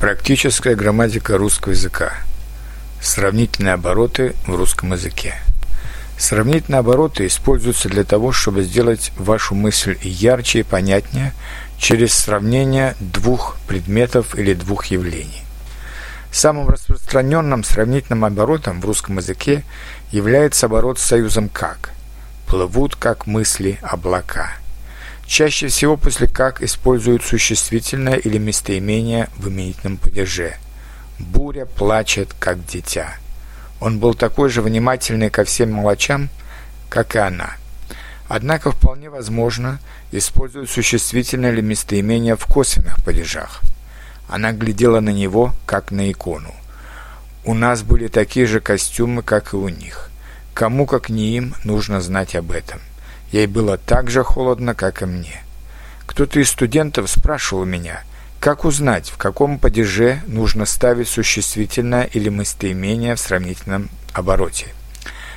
Практическая грамматика русского языка. Сравнительные обороты в русском языке. Сравнительные обороты используются для того, чтобы сделать вашу мысль ярче и понятнее через сравнение двух предметов или двух явлений. Самым распространенным сравнительным оборотом в русском языке является оборот с союзом «как». Плывут, как мысли, облака – Чаще всего после «как» используют существительное или местоимение в именительном падеже. Буря плачет, как дитя. Он был такой же внимательный ко всем мелочам, как и она. Однако вполне возможно используют существительное или местоимение в косвенных падежах. Она глядела на него, как на икону. У нас были такие же костюмы, как и у них. Кому, как не им, нужно знать об этом. Ей было так же холодно, как и мне. Кто-то из студентов спрашивал меня, как узнать, в каком падеже нужно ставить существительное или местоимение в сравнительном обороте.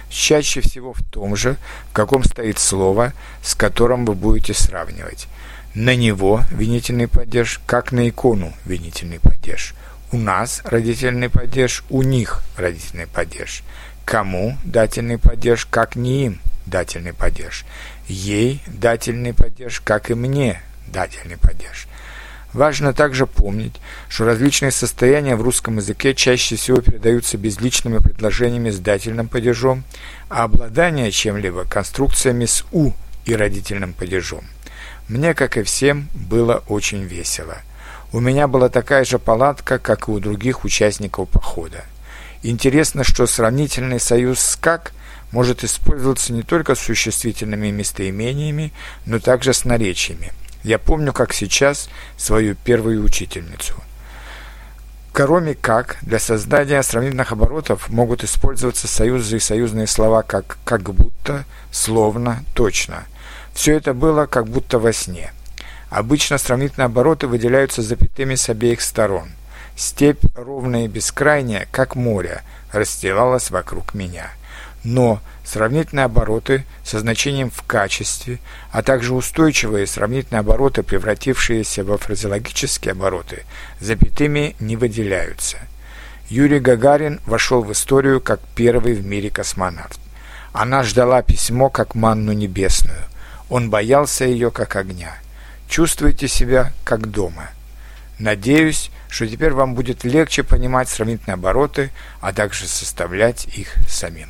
Чаще всего в том же, в каком стоит слово, с которым вы будете сравнивать. На него винительный падеж, как на икону винительный падеж. У нас родительный падеж, у них родительный падеж. Кому дательный падеж, как не им дательный падеж. Ей дательный падеж, как и мне дательный падеж. Важно также помнить, что различные состояния в русском языке чаще всего передаются безличными предложениями с дательным падежом, а обладание чем-либо конструкциями с «у» и родительным падежом. Мне, как и всем, было очень весело. У меня была такая же палатка, как и у других участников похода. Интересно, что сравнительный союз с «как» – может использоваться не только с существительными местоимениями, но также с наречиями. Я помню, как сейчас, свою первую учительницу. Кроме как, для создания сравнительных оборотов могут использоваться союзы и союзные слова как «как будто», «словно», «точно». Все это было как будто во сне. Обычно сравнительные обороты выделяются запятыми с обеих сторон. Степь, ровная и бескрайняя, как море, расстилалась вокруг меня – но сравнительные обороты со значением в качестве, а также устойчивые сравнительные обороты, превратившиеся во фразеологические обороты, запятыми не выделяются. Юрий Гагарин вошел в историю как первый в мире космонавт. Она ждала письмо как манну небесную. Он боялся ее как огня. Чувствуйте себя как дома. Надеюсь, что теперь вам будет легче понимать сравнительные обороты, а также составлять их самим.